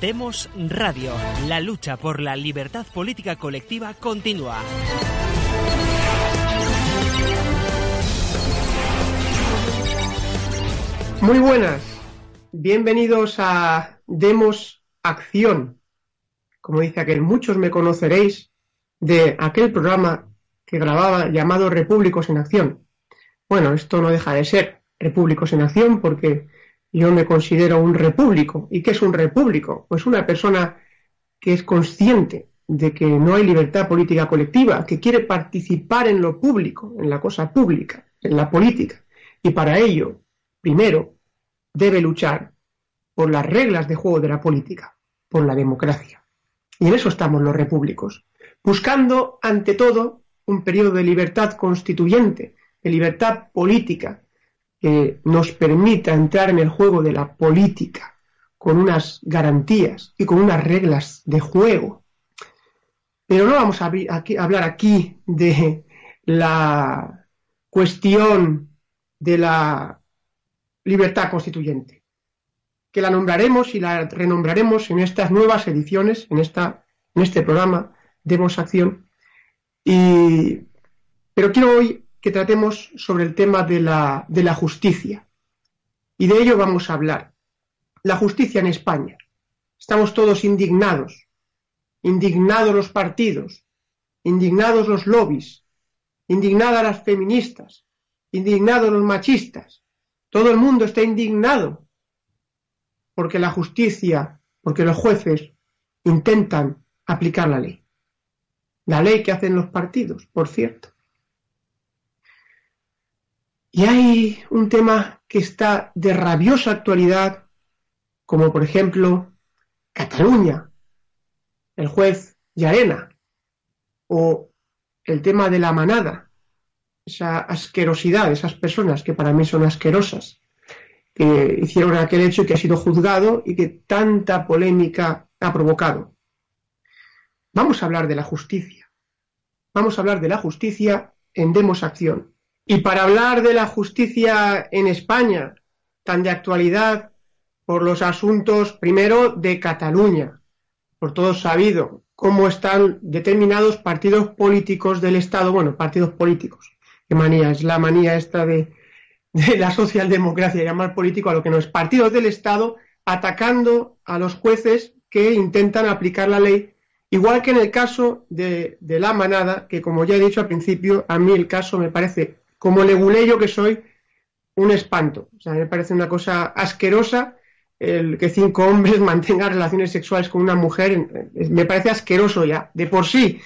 Demos Radio. La lucha por la libertad política colectiva continúa. Muy buenas. Bienvenidos a Demos Acción. Como dice aquel, muchos me conoceréis de aquel programa que grababa llamado Repúblicos en Acción. Bueno, esto no deja de ser Repúblicos en Acción porque yo me considero un repúblico. ¿Y qué es un repúblico? Pues una persona que es consciente de que no hay libertad política colectiva, que quiere participar en lo público, en la cosa pública, en la política. Y para ello, primero, debe luchar por las reglas de juego de la política, por la democracia. Y en eso estamos los repúblicos, buscando, ante todo, un periodo de libertad constituyente, de libertad política, que nos permita entrar en el juego de la política con unas garantías y con unas reglas de juego. Pero no vamos a hablar aquí de la cuestión de la libertad constituyente, que la nombraremos y la renombraremos en estas nuevas ediciones, en, esta, en este programa Demos Acción. Y, pero quiero hoy que tratemos sobre el tema de la, de la justicia. Y de ello vamos a hablar. La justicia en España. Estamos todos indignados. Indignados los partidos. Indignados los lobbies. Indignadas las feministas. Indignados los machistas. Todo el mundo está indignado porque la justicia, porque los jueces intentan aplicar la ley. La ley que hacen los partidos, por cierto. Y hay un tema que está de rabiosa actualidad, como por ejemplo Cataluña, el juez Yarena, o el tema de la manada, esa asquerosidad, esas personas que para mí son asquerosas, que hicieron aquel hecho y que ha sido juzgado y que tanta polémica ha provocado. Vamos a hablar de la justicia. Vamos a hablar de la justicia en Demos Acción. Y para hablar de la justicia en España, tan de actualidad, por los asuntos, primero, de Cataluña, por todos sabido, cómo están determinados partidos políticos del Estado, bueno, partidos políticos, qué manía, es la manía esta de, de la socialdemocracia, llamar político a lo que no es, partidos del Estado atacando a los jueces que intentan aplicar la ley Igual que en el caso de, de, la manada, que como ya he dicho al principio, a mí el caso me parece como leguleyo que soy, un espanto. O sea, me parece una cosa asquerosa el que cinco hombres mantengan relaciones sexuales con una mujer. Me parece asqueroso ya, de por sí.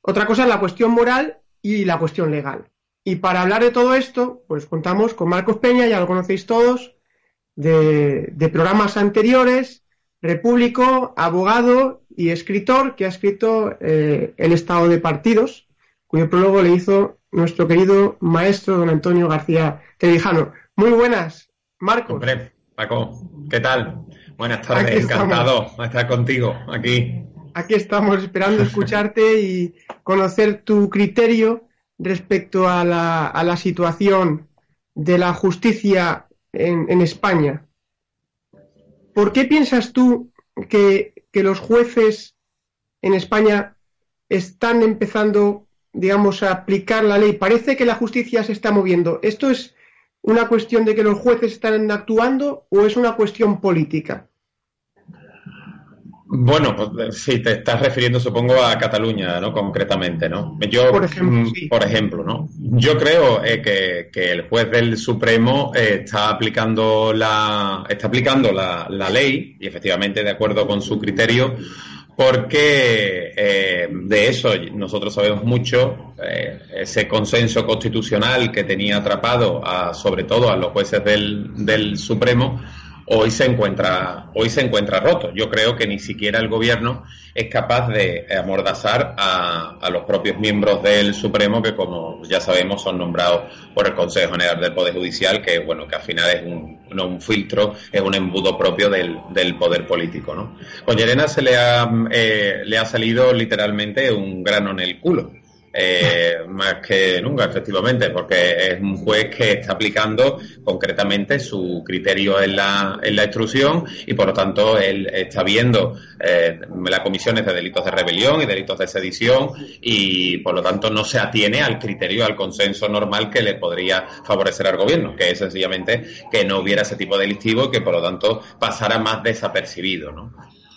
Otra cosa es la cuestión moral y la cuestión legal. Y para hablar de todo esto, pues contamos con Marcos Peña, ya lo conocéis todos, de, programas anteriores, repúblico, abogado y escritor, que ha escrito eh, El Estado de Partidos, cuyo prólogo le hizo nuestro querido maestro don Antonio García Trevijano. Muy buenas, Marcos. Hombre, Paco, ¿qué tal? Buenas tardes, encantado de estar contigo aquí. Aquí estamos esperando escucharte y conocer tu criterio respecto a la, a la situación de la justicia en, en, España. ¿Por qué piensas tú que, que los jueces en España están empezando digamos, a aplicar la ley. Parece que la justicia se está moviendo. ¿Esto es una cuestión de que los jueces están actuando o es una cuestión política? Bueno, si te estás refiriendo, supongo, a Cataluña, ¿no? Concretamente, ¿no? Yo, por ejemplo, mm, sí. por ejemplo ¿no? Yo creo eh, que, que, el juez del Supremo eh, está aplicando la, está aplicando la, la ley y efectivamente de acuerdo con su criterio porque eh, de eso nosotros sabemos mucho, eh, ese consenso constitucional que tenía atrapado a, sobre todo a los jueces del, del, Supremo, hoy se encuentra, hoy se encuentra roto. Yo creo que ni siquiera el gobierno es capaz de amordazar a, a los propios miembros del Supremo, que como ya sabemos son nombrados por el Consejo General del Poder Judicial, que bueno, que al final es un, no un filtro, es un embudo propio del, del poder político, ¿no? Con se le ha, eh, le ha salido literalmente un grano en el culo. Eh, más que nunca, efectivamente, porque es un juez que está aplicando concretamente su criterio en la, en la instrucción y, por lo tanto, él está viendo eh, las comisiones de delitos de rebelión y delitos de sedición y, por lo tanto, no se atiene al criterio, al consenso normal que le podría favorecer al gobierno, que es sencillamente que no hubiera ese tipo delictivo y que, por lo tanto, pasara más desapercibido, ¿no?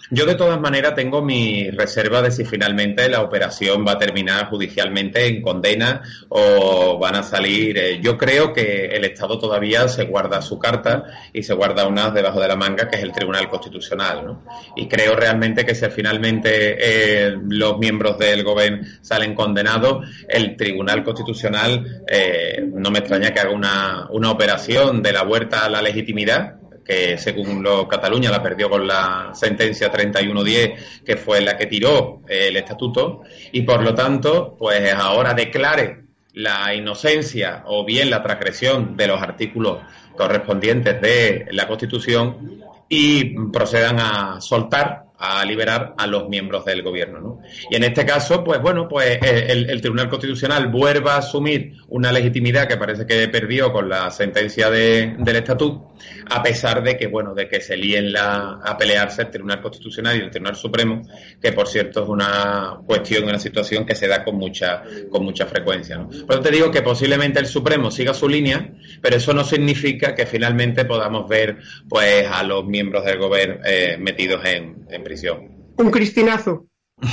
Yo de todas maneras tengo mi reserva de si finalmente la operación va a terminar judicialmente en condena o van a salir. Eh, yo creo que el Estado todavía se guarda su carta y se guarda unas debajo de la manga, que es el Tribunal Constitucional. ¿no? Y creo realmente que si finalmente eh, los miembros del gobierno salen condenados, el Tribunal Constitucional eh, no me extraña que haga una, una operación de la vuelta a la legitimidad que según lo Cataluña la perdió con la sentencia 3110, que fue la que tiró el estatuto, y por lo tanto, pues ahora declare la inocencia o bien la transgresión de los artículos correspondientes de la Constitución y procedan a soltar a liberar a los miembros del gobierno. ¿no? Y en este caso, pues bueno, pues eh, el, Tribunal Constitucional vuelva a asumir una legitimidad que parece que perdió con la sentencia del Estatuto, a pesar de que, bueno, de que se líen la, a pelearse el Tribunal Constitucional y el Tribunal Supremo, que por cierto es una cuestión, una situación que se da con mucha, con mucha frecuencia. ¿no? Por te digo que posiblemente el Supremo siga su línea, pero eso no significa que finalmente podamos ver pues a los miembros del gobierno eh, metidos en prisión. Un cristinazo.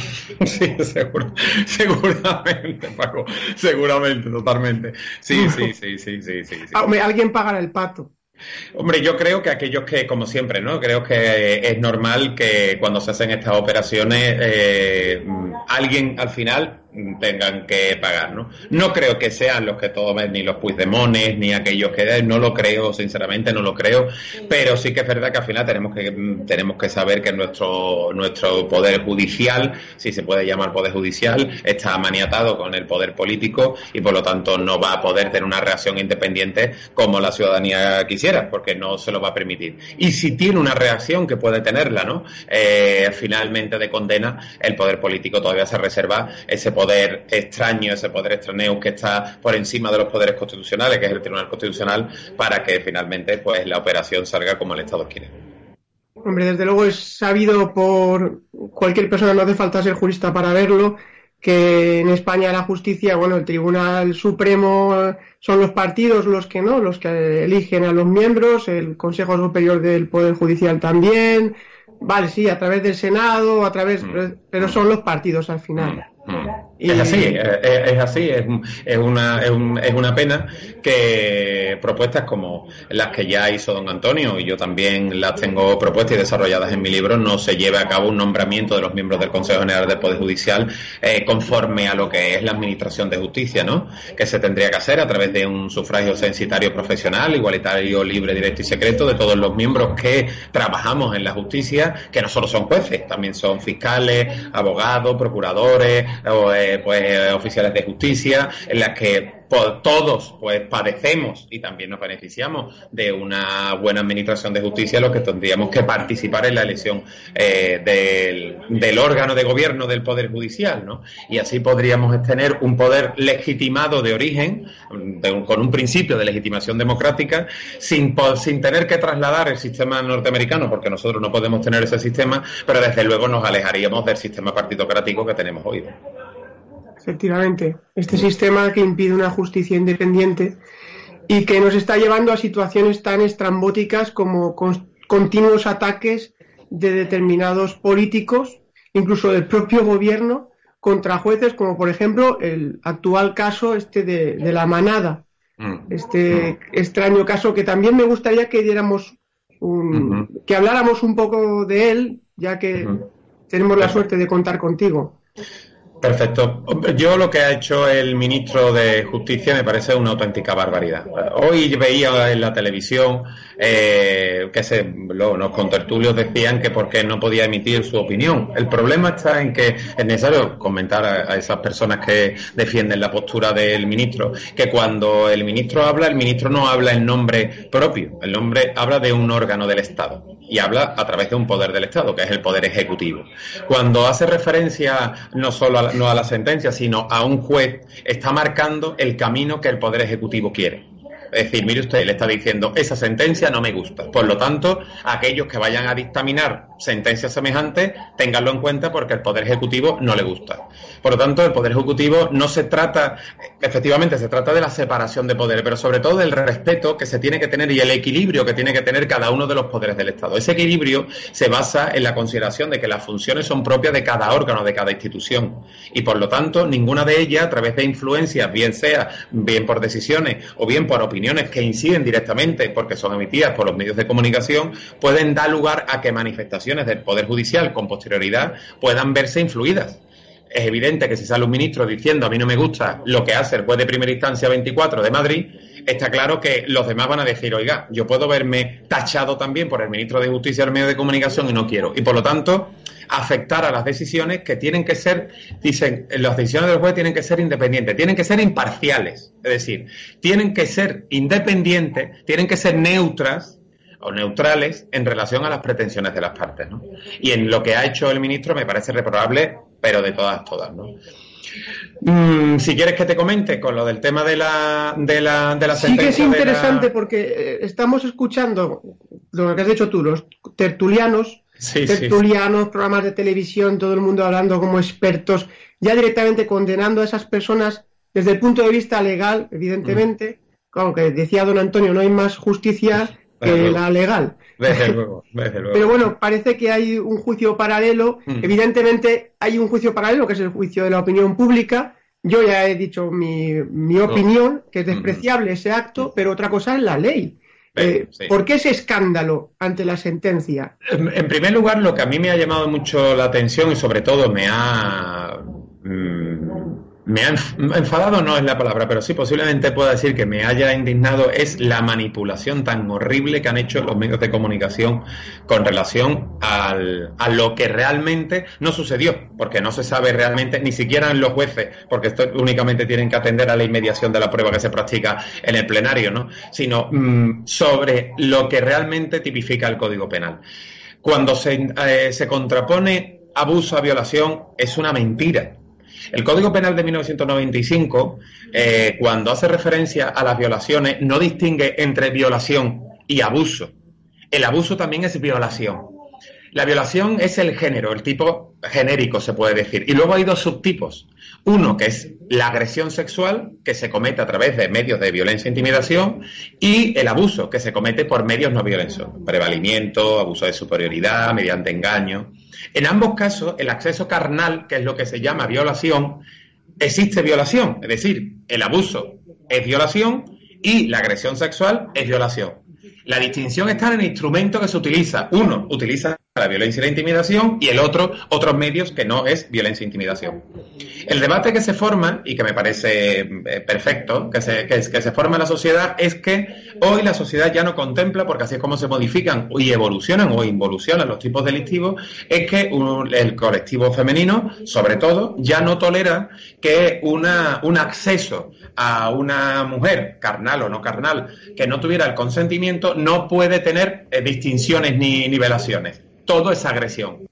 Sí, seguro, seguramente, Paco, seguramente, totalmente. Sí, sí, sí, sí, sí, sí. Ah, alguien pagará el pato. Hombre, yo creo que aquellos que, como siempre, ¿no? Creo que es normal que cuando se hacen estas operaciones, eh, alguien al final tengan que pagar, ¿no? No creo que sean los que tomen ni los Puigdemones ni aquellos que no lo creo, sinceramente no lo creo, pero sí que es verdad que al final tenemos que tenemos que saber que nuestro nuestro poder judicial, si se puede llamar poder judicial, está maniatado con el poder político y por lo tanto no va a poder tener una reacción independiente como la ciudadanía quisiera, porque no se lo va a permitir. Y si tiene una reacción que puede tenerla, ¿no? Eh, finalmente de condena, el poder político todavía se reserva ese poder poder extraño, ese poder extraño que está por encima de los poderes constitucionales, que es el Tribunal Constitucional, para que finalmente pues la operación salga como el Estado quiere. Hombre, desde luego es sabido por cualquier persona, no hace falta ser jurista para verlo, que en España la justicia, bueno, el Tribunal Supremo son los partidos los que no, los que eligen a los miembros, el Consejo Superior del Poder Judicial también, vale, sí, a través del Senado, a través, mm. pero son los partidos al final. Mm. Mm. Es así, es, así, es, una, es, una pena que propuestas como las que ya hizo don Antonio, y yo también las tengo propuestas y desarrolladas en mi libro, no se lleve a cabo un nombramiento de los miembros del Consejo General del Poder Judicial eh, conforme a lo que es la Administración de Justicia, ¿no? Que se tendría que hacer a través de un sufragio censitario profesional, igualitario, libre, directo y secreto de todos los miembros que trabajamos en la justicia, que no solo son jueces, también son fiscales, abogados, procuradores, o, eh, pues, eh, oficiales de justicia, en las que pues, todos pues padecemos y también nos beneficiamos de una buena administración de justicia, los que tendríamos que participar en la elección eh, del, órgano de gobierno del Poder Judicial, ¿no? Y así podríamos tener un poder legitimado de origen, con un principio de legitimación democrática, sin, sin tener que trasladar el sistema norteamericano, porque nosotros no podemos tener ese sistema, pero desde luego nos alejaríamos del sistema partitocrático que tenemos hoy. Efectivamente, este sistema que impide una justicia independiente y que nos está llevando a situaciones tan estrambóticas como continuos ataques de determinados políticos, incluso del propio gobierno, contra jueces, como por ejemplo el actual caso este de, la manada, mm. este extraño caso que también me gustaría que diéramos un, que habláramos un poco de él, ya que tenemos la suerte de contar contigo. Perfecto. Yo lo que ha hecho el ministro de Justicia me parece una auténtica barbaridad. Hoy veía en la televisión eh, que se, los contertulios decían que por qué no podía emitir su opinión. El problema está en que es necesario comentar a, esas personas que defienden la postura del ministro, que cuando el ministro habla, el ministro no habla en nombre propio, el nombre habla de un órgano del Estado y habla a través de un poder del Estado, que es el poder ejecutivo. Cuando hace referencia no solo a no a la sentencia, sino a un juez, está marcando el camino que el Poder Ejecutivo quiere. Es decir, mire usted, le está diciendo, esa sentencia no me gusta. Por lo tanto, aquellos que vayan a dictaminar sentencias semejantes, ténganlo en cuenta porque el Poder Ejecutivo no le gusta. Por lo tanto, el Poder Ejecutivo no se trata, efectivamente, se trata de la separación de poderes, pero sobre todo del respeto que se tiene que tener y el equilibrio que tiene que tener cada uno de los poderes del Estado. Ese equilibrio se basa en la consideración de que las funciones son propias de cada órgano, de cada institución. Y por lo tanto, ninguna de ellas, a través de influencias, bien sea bien por decisiones o bien por que inciden directamente porque son emitidas por los medios de comunicación pueden dar lugar a que manifestaciones del Poder Judicial con posterioridad puedan verse influidas. Es evidente que si sale un ministro diciendo a mí no me gusta lo que hace el juez de primera instancia 24 de Madrid, está claro que los demás van a decir, oiga, yo puedo verme tachado también por el ministro de Justicia del medio de comunicación y no quiero. Y por lo tanto, afectar a las decisiones que tienen que ser, dicen, las decisiones del juez tienen que ser independientes, tienen que ser imparciales, es decir, tienen que ser independientes, tienen que ser neutras o neutrales en relación a las pretensiones de las partes. ¿no? Y en lo que ha hecho el ministro me parece reprobable, pero de todas, todas. ¿no? Mm, si quieres que te comente con lo del tema de la, de la, de la Sí que es interesante porque eh, estamos escuchando lo que has dicho tú, los tertulianos, tertulianos, programas de televisión, todo el mundo hablando como expertos, ya directamente condenando a esas personas desde el punto de vista legal, evidentemente, mm. como que decía don Antonio, no hay más justicia que la legal. Desde luego, Pero bueno, parece que hay un juicio paralelo. Mm. Evidentemente hay un juicio paralelo, que es el juicio de la opinión pública. Yo ya he dicho mi, mi opinión, que es despreciable ese acto, pero otra cosa es la ley. Eh, ¿Por qué ese escándalo ante la sentencia? En, primer lugar, lo que a mí me ha llamado mucho la atención y sobre todo me ha... Mm, me ha enfadado no es la palabra, pero sí posiblemente pueda decir que me haya indignado es la manipulación tan horrible que han hecho los medios de comunicación con relación al, a lo que realmente no sucedió, porque no se sabe realmente, ni siquiera en los jueces, porque esto únicamente tienen que atender a la inmediación de la prueba que se practica en el plenario, ¿no? sino mm, sobre lo que realmente tipifica el Código Penal. Cuando se, eh, se contrapone abuso a violación es una mentira el Código Penal de 1995, eh, cuando hace referencia a las violaciones, no distingue entre violación y abuso. El abuso también es violación. La violación es el género, el tipo genérico se puede decir. Y luego hay dos subtipos. Uno que es la agresión sexual, que se comete a través de medios de violencia e intimidación, y el abuso, que se comete por medios no violentos. Prevalimiento, abuso de superioridad, mediante engaño. En ambos casos, el acceso carnal, que es lo que se llama violación, existe violación. Es decir, el abuso es violación y la agresión sexual es violación. La distinción está en el instrumento que se utiliza. Uno utiliza la violencia y la intimidación y el otro otros medios que no es violencia e intimidación. El debate que se forma, y que me parece eh, perfecto, que se, que, se forma en la sociedad, es que hoy la sociedad ya no contempla, porque así es como se modifican y evolucionan o involucionan los tipos delictivos, es que el colectivo femenino, sobre todo, ya no tolera que una, un acceso a una mujer, carnal o no carnal, que no tuviera el consentimiento, no puede tener eh, distinciones ni nivelaciones todo es agresión.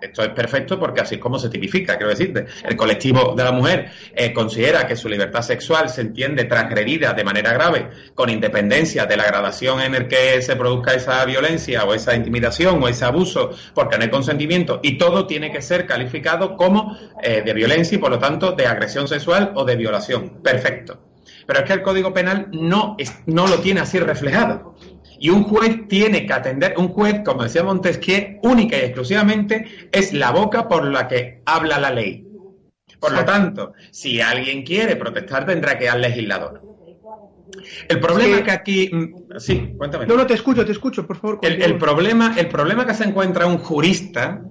Esto es perfecto porque así es como se tipifica, quiero decirte. El colectivo de la mujer eh, considera que su libertad sexual se entiende transgredida de manera grave, con independencia de la gradación en el que se produzca esa violencia o esa intimidación o ese abuso, porque no hay consentimiento, y todo tiene que ser calificado como eh, de violencia y por lo tanto de agresión sexual o de violación. Perfecto. Pero es que el Código Penal no, no lo tiene así reflejado. Y un juez tiene que atender, un juez, como decía Montesquieu, única y exclusivamente es la boca por la que habla la ley. Por lo tanto, si alguien quiere protestar, tendrá que ir al legislador. El problema que aquí. Mm, sí, cuéntame. No, no, te escucho, te escucho, por favor. El, problema, el problema que se encuentra un jurista,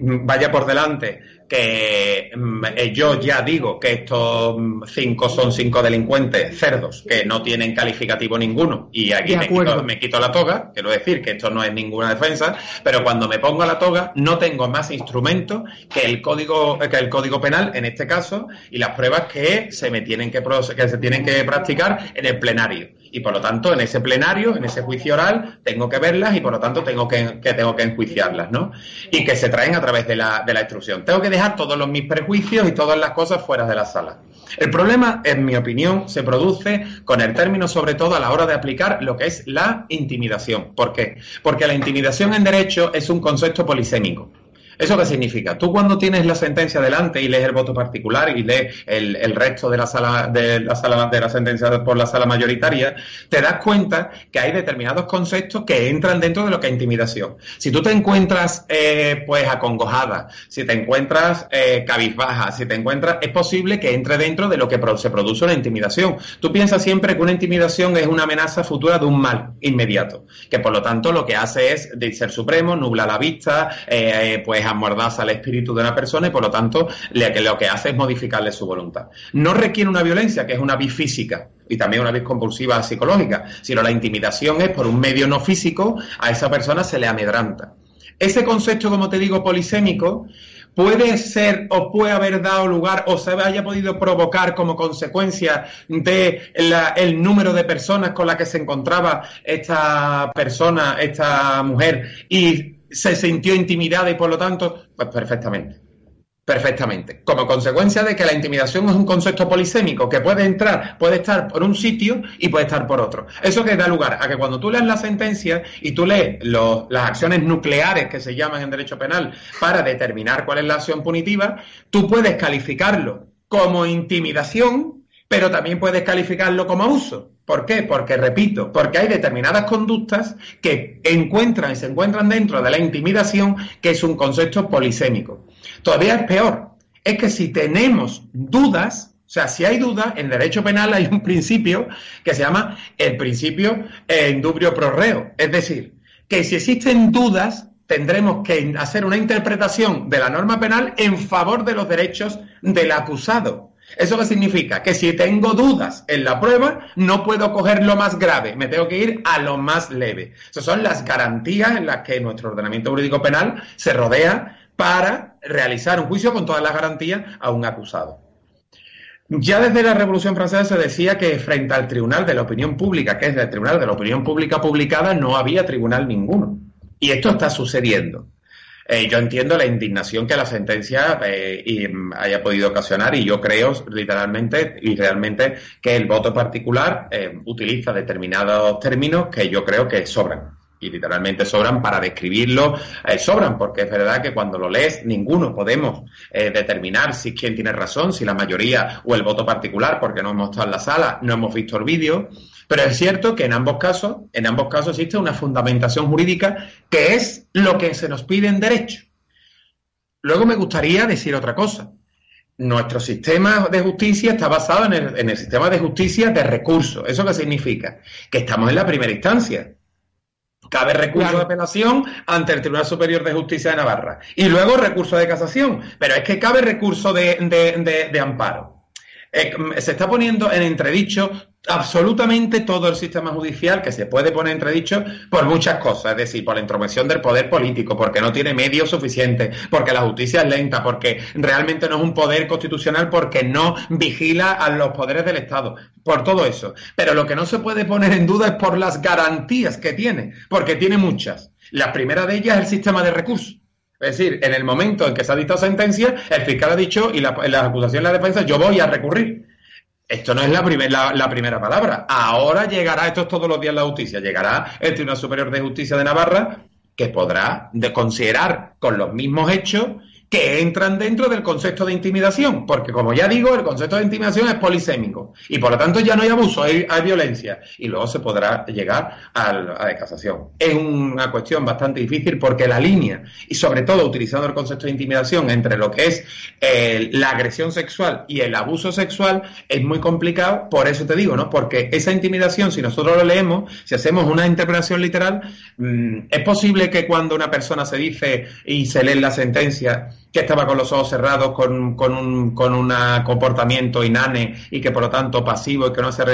vaya por delante, que mm, eh, yo ya digo que estos mm, cinco son cinco delincuentes cerdos que no tienen calificativo ninguno. Y aquí me quito, la toga, quiero decir que esto no es ninguna defensa, pero cuando me pongo la toga no tengo más instrumentos que el código que el código penal en este caso y las pruebas que se me tienen que, que se tienen que practicar en el plenario y por lo tanto en ese plenario, en ese juicio oral, tengo que verlas y por lo tanto tengo que, tengo que enjuiciarlas, ¿no? Y que se traen a través de la, de la instrucción. Tengo que dejar todos los, mis prejuicios y todas las cosas fuera de la sala. El problema, en mi opinión, se produce con el término, sobre todo a la hora de aplicar lo que es la intimidación. ¿Por qué? Porque la intimidación en derecho es un concepto polisémico. ¿Eso qué significa? Tú cuando tienes la sentencia delante y lees el voto particular y lees el, resto de la sala de la sala de la sentencia por la sala mayoritaria, te das cuenta que hay determinados conceptos que entran dentro de lo que es intimidación. Si tú te encuentras eh, pues acongojada, si te encuentras eh, cabizbaja, si te encuentras, es posible que entre dentro de lo que se produce una intimidación. Tú piensas siempre que una intimidación es una amenaza futura de un mal inmediato, que por lo tanto lo que hace es ser supremo, nubla la vista, eh, pues amordaza al espíritu de una persona y por lo tanto lo que hace es modificarle su voluntad. No requiere una violencia, que es una vis física y también una vis compulsiva psicológica, sino la intimidación es por un medio no físico, a esa persona se le amedranta. Ese concepto, como te digo, polisémico, puede ser o puede haber dado lugar o se haya podido provocar como consecuencia de el número de personas con las que se encontraba esta persona, esta mujer, y se sintió intimidada y por lo tanto, pues perfectamente. Perfectamente. Como consecuencia de que la intimidación es un concepto polisémico que puede entrar, puede estar por un sitio y puede estar por otro. Eso que da lugar a que cuando tú lees la sentencia y tú lees las acciones nucleares que se llaman en derecho penal para determinar cuál es la acción punitiva, tú puedes calificarlo como intimidación, pero también puedes calificarlo como abuso. ¿Por qué? Porque, repito, porque hay determinadas conductas que encuentran y se encuentran dentro de la intimidación, que es un concepto polisémico. Todavía es peor, es que si tenemos dudas, o sea, si hay dudas, en derecho penal hay un principio que se llama el principio indubrio pro reo. Es decir, que si existen dudas, tendremos que hacer una interpretación de la norma penal en favor de los derechos del acusado. ¿Eso qué significa? Que si tengo dudas en la prueba, no puedo coger lo más grave, me tengo que ir a lo más leve. Esas son las garantías en las que nuestro ordenamiento jurídico penal se rodea para realizar un juicio con todas las garantías a un acusado. Ya desde la Revolución Francesa se decía que frente al Tribunal de la Opinión Pública, que es el Tribunal de la Opinión Pública publicada, no había tribunal ninguno. Y esto está sucediendo. Eh, yo entiendo la indignación que la sentencia eh, mm, haya podido ocasionar y yo creo literalmente y realmente que el voto particular eh, utiliza determinados términos que yo creo que sobran y literalmente sobran para describirlo, sobran, porque es verdad que cuando lo lees ninguno podemos determinar si quién tiene razón, si la mayoría o el voto particular, porque no hemos estado en la sala, no hemos visto el vídeo, pero es cierto que en ambos casos, en ambos casos existe una fundamentación jurídica que es lo que se nos pide en derecho. Luego me gustaría decir otra cosa. Nuestro sistema de justicia está basado en el, sistema de justicia de recursos. ¿Eso qué significa? Que estamos en la primera instancia. Cabe recurso de apelación ante el Tribunal Superior de Justicia de Navarra. Y luego recurso de casación. Pero es que cabe recurso de, amparo. Eh, se está poniendo en entredicho absolutamente todo el sistema judicial que se puede poner entredicho por muchas cosas, es decir, por la intromisión del poder político, porque no tiene medios suficientes, porque la justicia es lenta, porque realmente no es un poder constitucional, porque no vigila a los poderes del Estado, por todo eso. Pero lo que no se puede poner en duda es por las garantías que tiene, porque tiene muchas. La primera de ellas es el sistema de recursos. Es decir, en el momento en que se ha dictado sentencia, el fiscal ha dicho y la, acusación y la defensa, yo voy a recurrir. Esto no es la, la, primera palabra. Ahora llegará, esto es todos los días la justicia, llegará el Tribunal Superior de Justicia de Navarra que podrá de considerar con los mismos hechos entran dentro del concepto de intimidación, porque como ya digo, el concepto de intimidación es polisémico y por lo tanto ya no hay abuso, hay, violencia y luego se podrá llegar a la casación. Es una cuestión bastante difícil porque la línea y sobre todo utilizando el concepto de intimidación entre lo que es eh, la agresión sexual y el abuso sexual es muy complicado, por eso te digo, ¿no? Porque esa intimidación, si nosotros lo leemos, si hacemos una interpretación literal, mm, es posible que cuando una persona se dice y se lee la sentencia que estaba con los ojos cerrados, con, con un con comportamiento inane y que por lo tanto pasivo y que no se.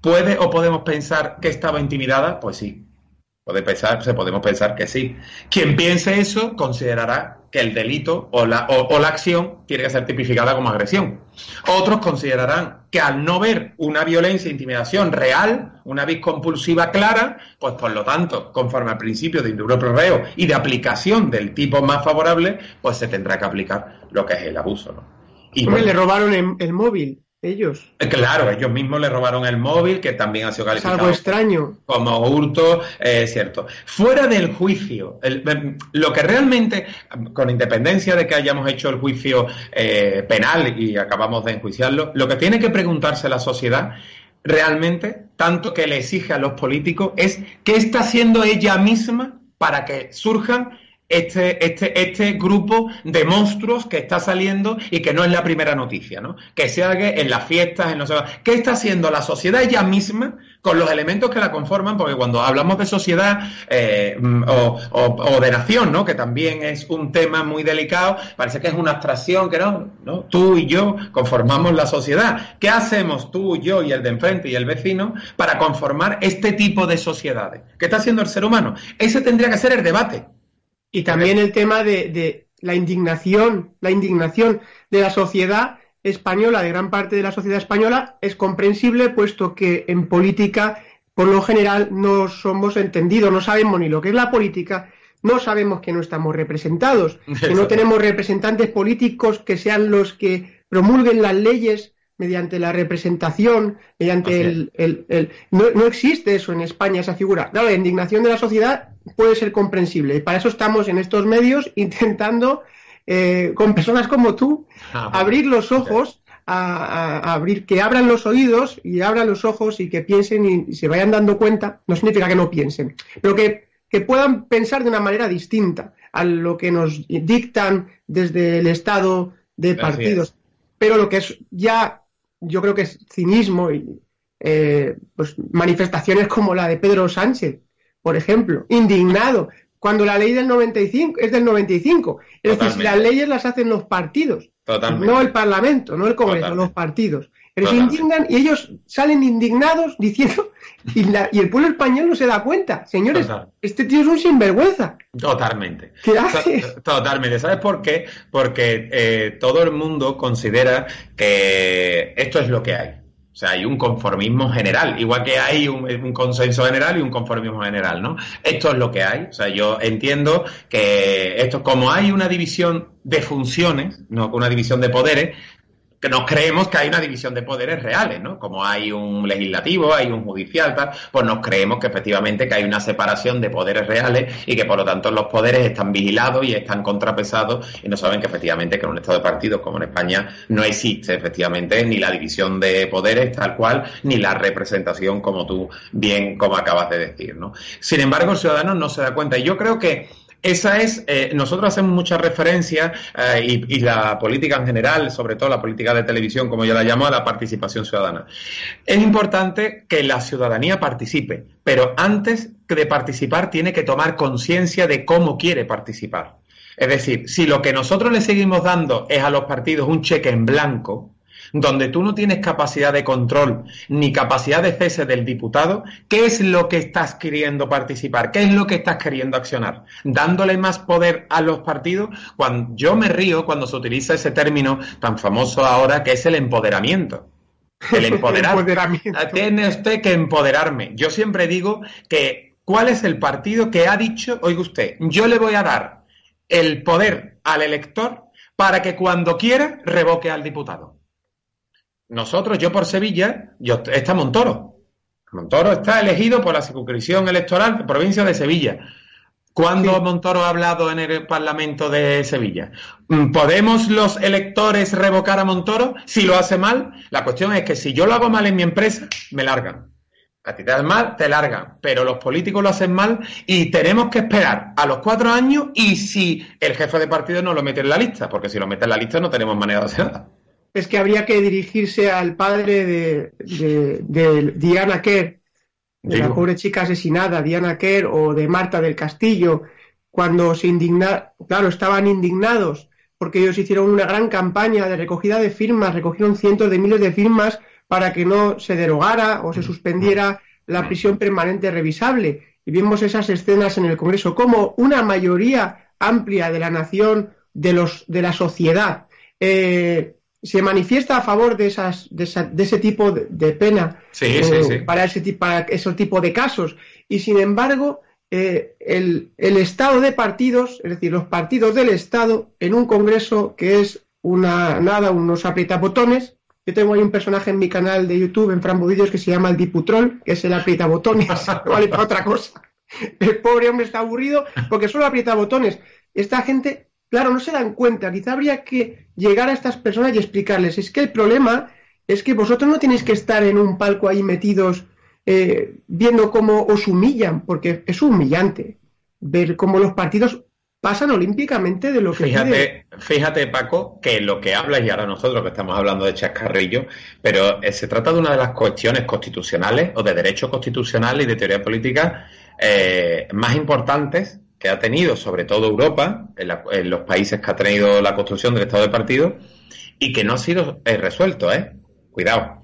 ¿Puede o podemos pensar que estaba intimidada? Pues sí. Puede pensar, podemos pensar que sí. Quien piense eso considerará que el delito o la, o, la acción tiene que ser tipificada como agresión. Otros considerarán que al no ver una violencia e intimidación real, una vis compulsiva clara, pues por lo tanto, conforme al principio de indubio reo y de aplicación del tipo más favorable, pues se tendrá que aplicar lo que es el abuso. ¿no? Y le robaron el móvil ellos. Eh, claro, ellos mismos le robaron el móvil, que también ha sido calificado. algo extraño. Como hurto, eh, es cierto. Fuera del juicio, em, lo que realmente, con independencia de que hayamos hecho el juicio eh, penal y acabamos de enjuiciarlo, lo que tiene que preguntarse la sociedad realmente, tanto que le exige a los políticos, es qué está haciendo ella misma para que surjan este, este, este grupo de monstruos que está saliendo y que no es la primera noticia, ¿no? Que se haga en las fiestas, en no sé ¿Qué está haciendo la sociedad ella misma con los elementos que la conforman? Porque cuando hablamos de sociedad eh, o, de nación, ¿no? Que también es un tema muy delicado, parece que es una abstracción, que no, ¿no? Tú y yo conformamos la sociedad. ¿Qué hacemos tú, yo y el de enfrente y el vecino para conformar este tipo de sociedades? ¿Qué está haciendo el ser humano? Ese tendría que ser el debate. Y también el tema de, la indignación, la indignación de la sociedad española, de gran parte de la sociedad española, es comprensible, puesto que en política, por lo general, no somos entendidos, no sabemos ni lo que es la política, no sabemos que no estamos representados, que no tenemos representantes políticos que sean los que promulguen las leyes mediante la representación, mediante el... no, existe eso en España, esa figura. la indignación de la sociedad puede ser comprensible. Y para eso estamos en estos medios intentando, eh, con personas como tú, ah, abrir los ojos, a, abrir, que abran los oídos y abran los ojos y que piensen y, se vayan dando cuenta, no significa que no piensen, pero que, que puedan pensar de una manera distinta a lo que nos dictan desde el Estado de partidos. Pero lo que es ya yo creo que es cinismo y eh, pues manifestaciones como la de Pedro Sánchez, por ejemplo, indignado, cuando la ley del 95 es del 95. Es decir, las leyes las hacen los partidos, no el Parlamento, no el Congreso, los partidos. Ellos indignan y ellos salen indignados diciendo, y, y, el pueblo español no se da cuenta. Señores, este tío es un sinvergüenza. Totalmente. Totalmente. ¿Sabes por qué? Porque eh, todo el mundo considera que esto es lo que hay. O sea, hay un conformismo general, igual que hay un, consenso general y un conformismo general, ¿no? Esto es lo que hay. O sea, yo entiendo que esto, como hay una división de funciones, no una división de poderes, que nos creemos que hay una división de poderes reales, ¿no? Como hay un legislativo, hay un judicial, tal, pues nos creemos que efectivamente que hay una separación de poderes reales y que por lo tanto los poderes están vigilados y están contrapesados y no saben que efectivamente que en un estado de partidos como en España no existe efectivamente ni la división de poderes tal cual ni la representación como tú bien como acabas de decir, ¿no? Sin embargo, el ciudadano no se da cuenta y yo creo que esa es, eh, nosotros hacemos mucha referencia eh, y, la política en general, sobre todo la política de televisión, como yo la llamo, a la participación ciudadana. Es importante que la ciudadanía participe, pero antes de participar tiene que tomar conciencia de cómo quiere participar. Es decir, si lo que nosotros le seguimos dando es a los partidos un cheque en blanco, donde tú no tienes capacidad de control ni capacidad de cese del diputado, ¿qué es lo que estás queriendo participar? ¿Qué es lo que estás queriendo accionar? Dándole más poder a los partidos. Cuando, yo me río cuando se utiliza ese término tan famoso ahora que es el empoderamiento. El empoderamiento. Tiene usted que empoderarme. Yo siempre digo que ¿cuál es el partido que ha dicho, oiga usted, yo le voy a dar el poder al elector para que cuando quiera revoque al diputado? Nosotros, yo por Sevilla, yo, está Montoro. Montoro está elegido por la circunscripción electoral de provincia de Sevilla. ¿Cuándo Montoro ha hablado en el Parlamento de Sevilla? Mm, ¿Podemos los electores revocar a Montoro si lo hace mal? La cuestión es que si yo lo hago mal en mi empresa, me largan. A ti te das mal, te largan. Pero los políticos lo hacen mal y tenemos que esperar a los cuatro años y si el jefe de partido no lo mete en la lista, porque si lo mete en la lista no tenemos manera de hacer nada es que habría que dirigirse al padre de, Diana Kerr, de la pobre chica asesinada, Diana Kerr, o de Marta del Castillo, cuando se indignaron, claro, estaban indignados porque ellos hicieron una gran campaña de recogida de firmas, recogieron cientos de miles de firmas para que no se derogara o se suspendiera la prisión permanente revisable. y vimos esas escenas en el Congreso, como una mayoría amplia de la nación, de, los, de la sociedad, eh, se manifiesta a favor de, esas, de, ese tipo de, pena eh, Para, ese, para ese tipo de casos. Y sin embargo, eh, el, el, estado de partidos, es decir, los partidos del Estado, en un Congreso que es una nada, unos aprietabotones. Yo tengo ahí un personaje en mi canal de YouTube, en Fran que se llama el Diputrol, que es el aprietabotones, vale para otra cosa. El pobre hombre está aburrido porque solo aprieta botones. Esta gente, claro, no se dan cuenta. Quizá habría que llegar a estas personas y explicarles. Es que el problema es que vosotros no tenéis que estar en un palco ahí metidos eh, viendo cómo os humillan, porque es humillante ver cómo los partidos pasan olímpicamente de lo que fíjate, Fíjate, Paco, que lo que habla, y ahora nosotros que estamos hablando de chascarrillo, pero eh, se trata de una de las cuestiones constitucionales o de derecho constitucional y de teoría política eh, más importantes que ha tenido, sobre todo Europa, en, los países que ha tenido la construcción del Estado de partido, y que no ha sido eh, resuelto, ¿eh? Cuidado.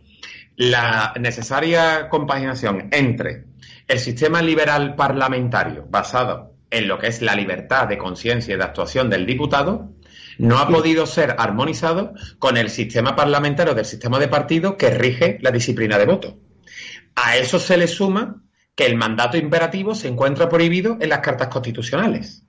La necesaria compaginación entre el sistema liberal parlamentario basado en lo que es la libertad de conciencia y de actuación del diputado, no ha podido ser armonizado con el sistema parlamentario del sistema de partido que rige la disciplina de voto. A eso se le suma que el mandato imperativo se encuentra prohibido en las cartas constitucionales.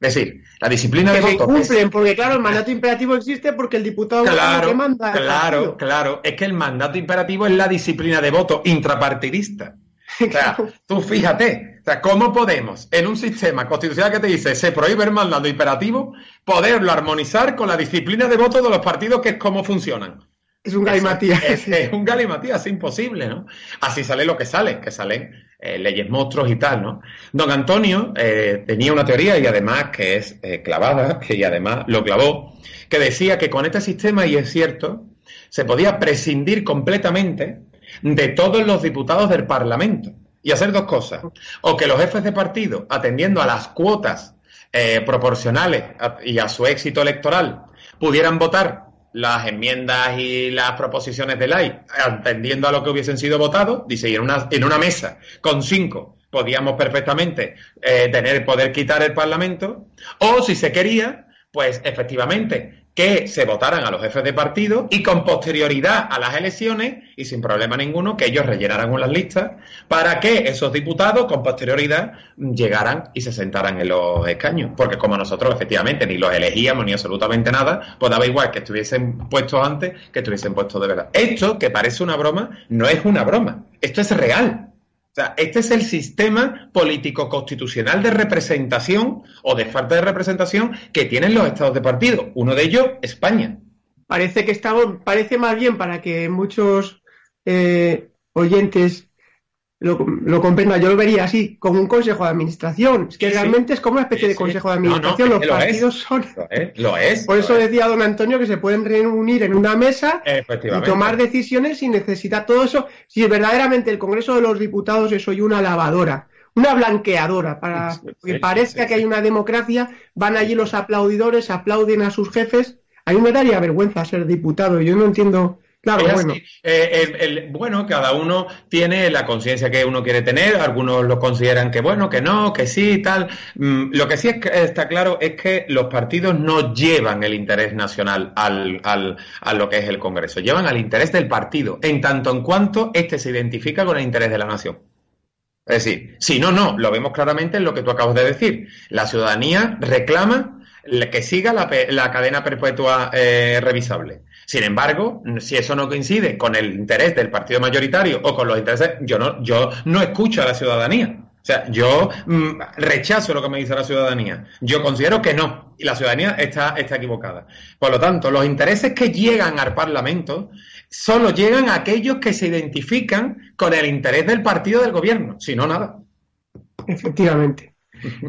Es decir, la disciplina de voto. cumplen, porque claro, el mandato imperativo existe porque el diputado claro, manda. Claro, claro. Es que el mandato imperativo es la disciplina de voto intrapartidista. O sea, tú fíjate, o sea, ¿cómo podemos, en un sistema constitucional que te dice se prohíbe el mandato imperativo, poderlo armonizar con la disciplina de voto de los partidos, que es cómo funcionan? Es un galimatías. Es, un galimatías, es imposible, ¿no? Así sale lo que sale, que salen eh, leyes monstruos y tal, ¿no? Don Antonio eh, tenía una teoría y además que es eh, clavada, y además lo clavó, que decía que con este sistema, y es cierto, se podía prescindir completamente de todos los diputados del Parlamento y hacer dos cosas. O que los jefes de partido, atendiendo a las cuotas proporcionales y a su éxito electoral, pudieran votar las enmiendas y las proposiciones de ley atendiendo a lo que hubiesen sido votados, dice, y en una, en una mesa con cinco podíamos perfectamente eh, tener poder quitar el Parlamento, o si se quería, pues efectivamente que se votaran a los jefes de partido y con posterioridad a las elecciones y sin problema ninguno que ellos rellenaran unas listas para que esos diputados con posterioridad llegaran y se sentaran en los escaños. Porque como nosotros efectivamente ni los elegíamos ni absolutamente nada, pues daba igual que estuviesen puestos antes que estuviesen puestos de verdad. Esto, que parece una broma, no es una broma. Esto es real sea, este es el sistema político-constitucional de representación o de falta de representación que tienen los estados de partido. Uno de ellos, España. Parece que estamos, parece más bien para que muchos eh, oyentes lo, lo, comprenda. Yo lo vería así, como un consejo de administración. Es que realmente es como una especie de consejo de administración. Los partidos son. Lo es, Por eso decía don Antonio que se pueden reunir en una mesa y tomar decisiones sin necesitar todo eso. Si verdaderamente el Congreso de los Diputados es hoy una lavadora, una blanqueadora, para que parezca que hay una democracia, van allí los aplaudidores, aplauden a sus jefes. A mí me daría vergüenza ser diputado. Yo no entiendo Claro, bueno. Eh, bueno, cada uno tiene la conciencia que uno quiere tener, algunos lo consideran que bueno, que no, que sí, tal. Mm, lo que sí está claro es que los partidos no llevan el interés nacional al, al, a lo que es el Congreso, llevan al interés del partido, en tanto en cuanto éste se identifica con el interés de la nación. Es decir, si no, no, lo vemos claramente en lo que tú acabas de decir. La ciudadanía reclama que siga la, cadena perpetua eh, revisable. Sin embargo, si eso no coincide con el interés del partido mayoritario o con los intereses, yo no, yo no escucho a la ciudadanía. O sea, yo mm, rechazo lo que me dice la ciudadanía. Yo considero que no. Y la ciudadanía está, está equivocada. Por lo tanto, los intereses que llegan al Parlamento solo llegan a aquellos que se identifican con el interés del partido del gobierno. Si no, nada. Efectivamente.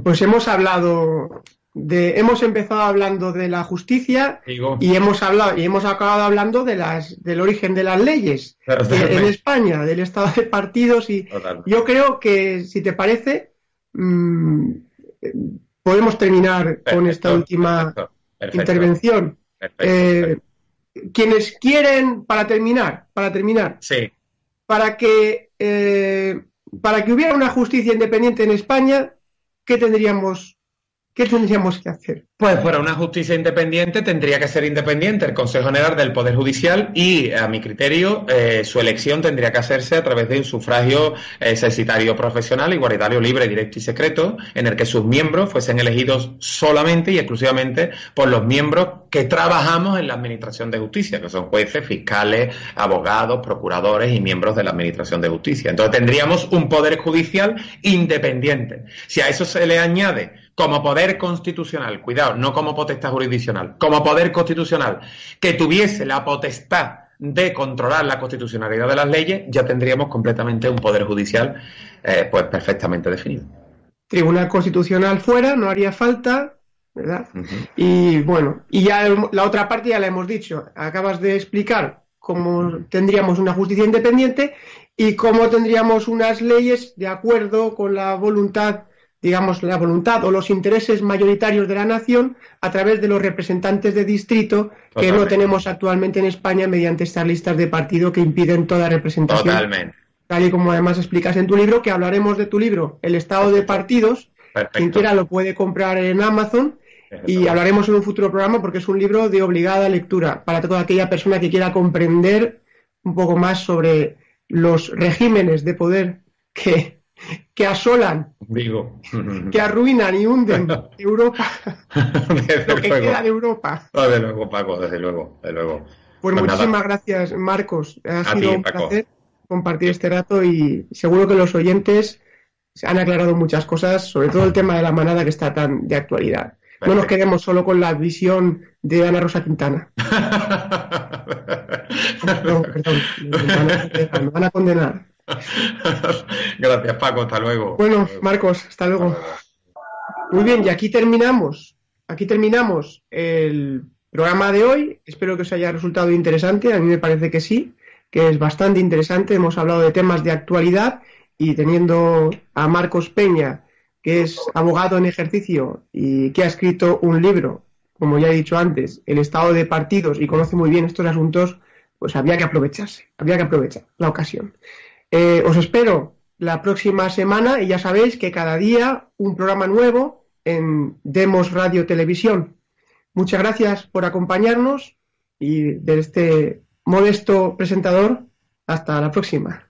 Pues hemos hablado hemos empezado hablando de la justicia y hemos hablado y hemos acabado hablando de las del origen de las leyes en España, del estado de partidos y yo creo que si te parece mm, podemos terminar con esta última intervención. Eh, quienes quieren para terminar, para terminar, sí. para que eh, para que hubiera una justicia independiente en España, ¿qué tendríamos ¿Qué tendríamos que hacer? Pues para una justicia independiente tendría que ser independiente el Consejo General del Poder Judicial y, a mi criterio, eh, su elección tendría que hacerse a través de un sufragio eh, profesional, igualitario, libre, directo y secreto, en el que sus miembros fuesen elegidos solamente y exclusivamente por los miembros que trabajamos en la Administración de Justicia, que son jueces, fiscales, abogados, procuradores y miembros de la Administración de Justicia. Entonces tendríamos un Poder Judicial independiente. Si a eso se le añade como poder constitucional, cuidado, no como potestad jurisdiccional, como poder constitucional, que tuviese la potestad de controlar la constitucionalidad de las leyes, ya tendríamos completamente un poder judicial eh, pues perfectamente definido. Tribunal Constitucional fuera, no haría falta, ¿verdad? Y bueno, y ya la otra parte ya la hemos dicho, acabas de explicar cómo tendríamos una justicia independiente y cómo tendríamos unas leyes de acuerdo con la voluntad digamos, la voluntad o los intereses mayoritarios de la nación a través de los representantes de distrito que no tenemos actualmente en España mediante estas listas de partido que impiden toda representación. Totalmente. Tal y como además explicas en tu libro, que hablaremos de tu libro, El Estado de Partidos. Quien quiera lo puede comprar en Amazon y hablaremos en un futuro programa porque es un libro de obligada lectura para toda aquella persona que quiera comprender un poco más sobre los regímenes de poder que que asolan, Digo. que arruinan y hunden Europa, lo que queda de Europa. Desde luego, Paco, desde luego, desde luego. Pues, pues muchísimas gracias, Marcos. Ha sido un placer compartir este rato y seguro que los oyentes se han aclarado muchas cosas, sobre todo el tema de la manada que está tan de actualidad. No nos quedemos solo con la visión de Ana Rosa Quintana. perdón, perdón, me van a condenar. Gracias, Paco. Hasta luego. Bueno, Marcos, hasta luego. Muy bien, y aquí terminamos. Aquí terminamos el programa de hoy. Espero que os haya resultado interesante. A mí me parece que sí, que es bastante interesante. Hemos hablado de temas de actualidad y teniendo a Marcos Peña, que es abogado en ejercicio y que ha escrito un libro, como ya he dicho antes, El estado de partidos y conoce muy bien estos asuntos, pues había que aprovecharse, había que aprovechar la ocasión. Eh, os espero la próxima semana y ya sabéis que cada día un programa nuevo en Demos Radio Televisión. Muchas gracias por acompañarnos y de este modesto presentador, hasta la próxima.